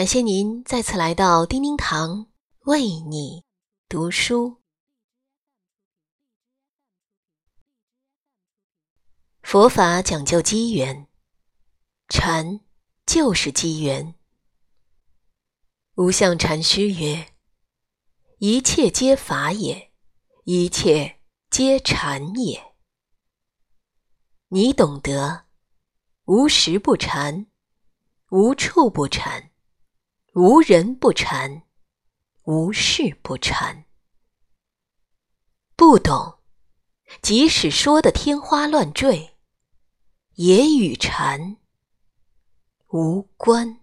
感谢您再次来到叮叮堂为你读书。佛法讲究机缘，禅就是机缘。无相禅师曰：“一切皆法也，一切皆禅也。”你懂得，无时不禅，无处不禅。无人不禅，无事不禅。不懂，即使说的天花乱坠，也与禅无关。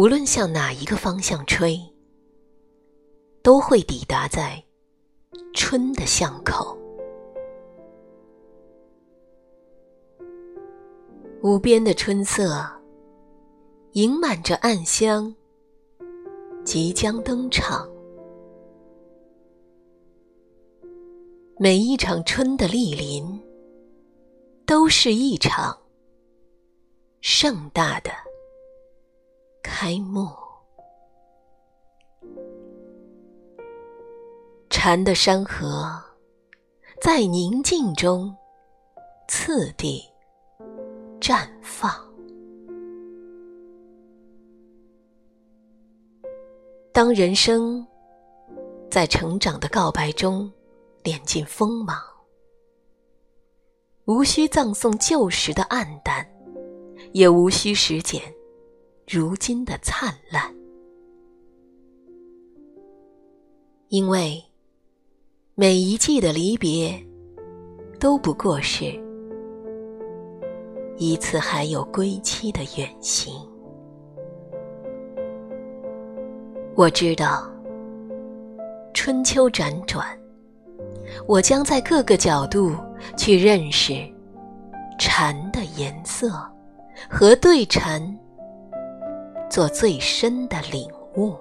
无论向哪一个方向吹，都会抵达在春的巷口。无边的春色，盈满着暗香，即将登场。每一场春的莅临，都是一场盛大的。开幕，禅的山河在宁静中次第绽放。当人生在成长的告白中敛尽锋芒，无需葬送旧时的暗淡，也无需时间。如今的灿烂，因为每一季的离别，都不过是一次还有归期的远行。我知道，春秋辗转，我将在各个角度去认识禅的颜色和对禅。做最深的领悟。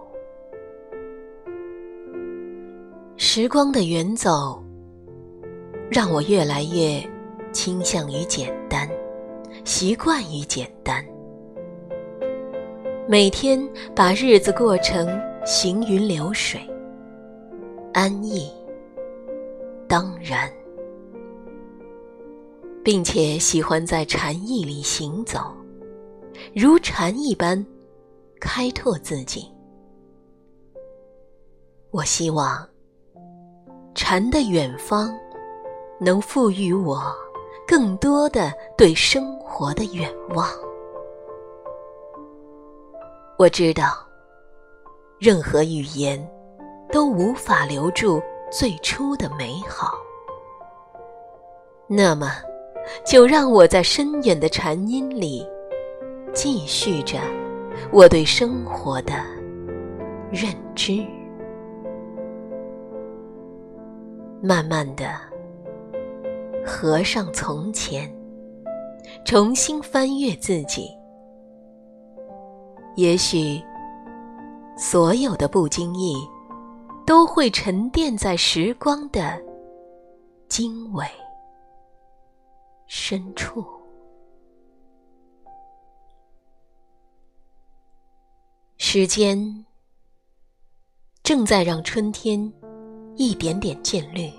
时光的远走，让我越来越倾向于简单，习惯于简单。每天把日子过成行云流水，安逸当然，并且喜欢在禅意里行走，如禅一般。开拓自己，我希望禅的远方能赋予我更多的对生活的远望。我知道，任何语言都无法留住最初的美好，那么就让我在深远的禅音里继续着。我对生活的认知，慢慢的合上从前，重新翻阅自己。也许所有的不经意，都会沉淀在时光的经纬深处。时间正在让春天一点点渐绿，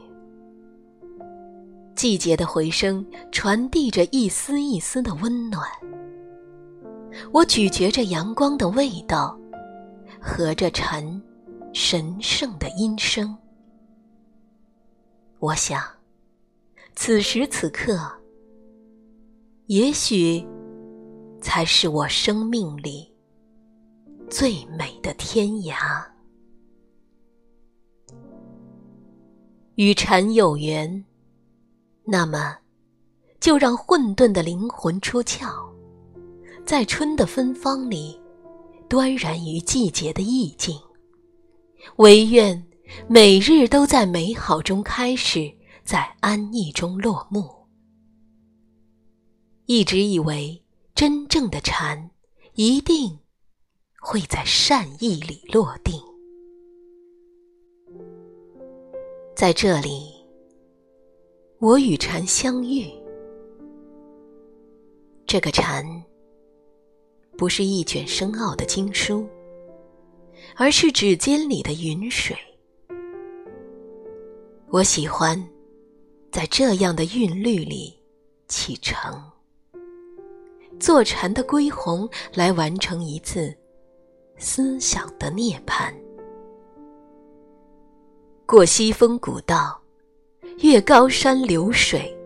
季节的回声传递着一丝一丝的温暖。我咀嚼着阳光的味道，和着蝉神圣的音声。我想，此时此刻，也许才是我生命里。最美的天涯，与禅有缘，那么就让混沌的灵魂出窍，在春的芬芳里，端然于季节的意境。唯愿每日都在美好中开始，在安逸中落幕。一直以为真正的禅一定会在善意里落定，在这里，我与禅相遇。这个禅不是一卷深奥的经书，而是指尖里的云水。我喜欢在这样的韵律里启程，坐禅的归鸿来完成一次思想的涅槃。过西风古道，越高山流水，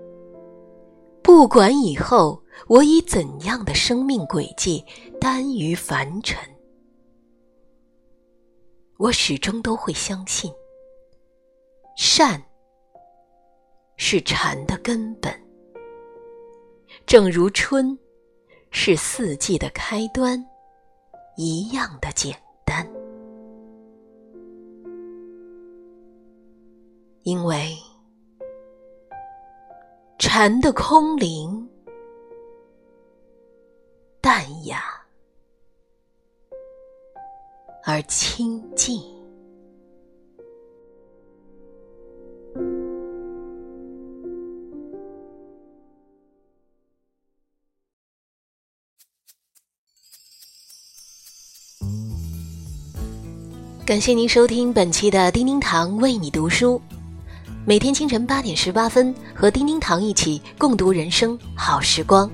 不管以后我以怎样的生命轨迹耽于凡尘，我始终都会相信。善是禅的根本，正如春是四季的开端一样的简单。因为禅的空灵、淡雅而清静。感谢您收听本期的叮叮堂为你读书，每天清晨八点十八分和叮叮堂一起共读人生好时光。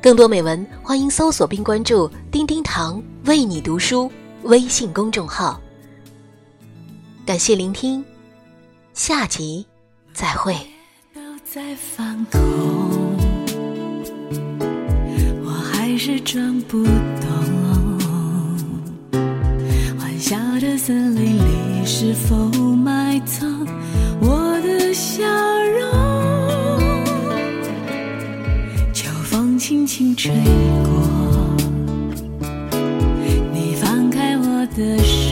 更多美文，欢迎搜索并关注“叮叮堂为你读书”微信公众号。感谢聆听，下集再会。我还是装不懂。森林里，是否埋藏我的笑容？秋风轻轻吹过，你放开我的手。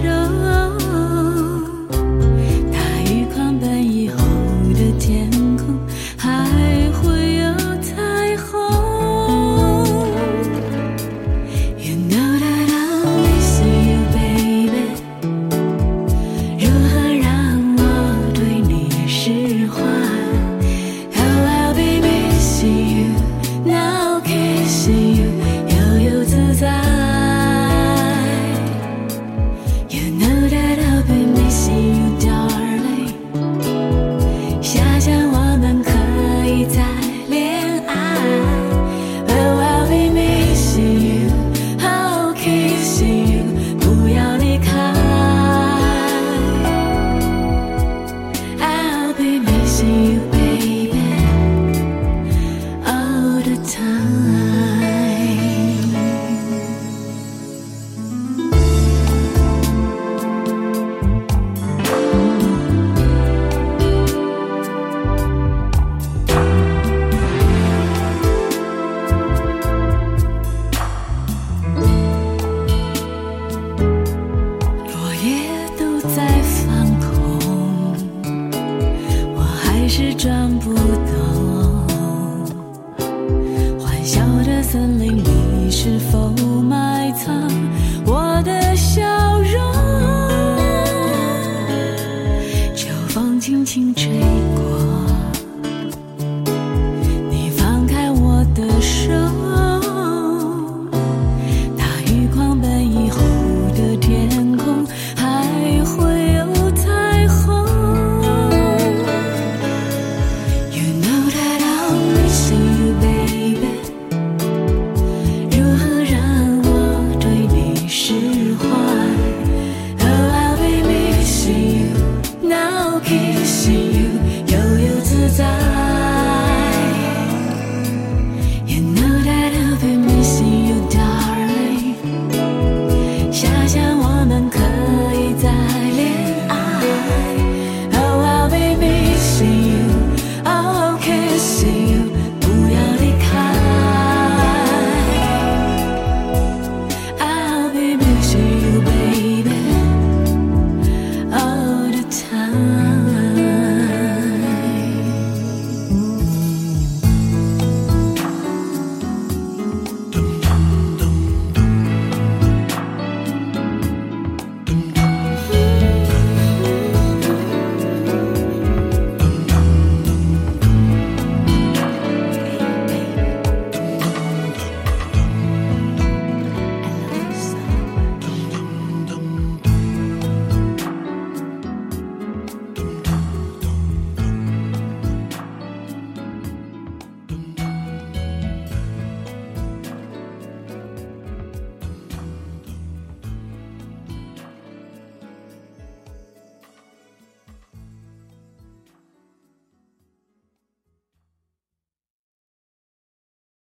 森林里是否埋藏？kissing you 悠悠自在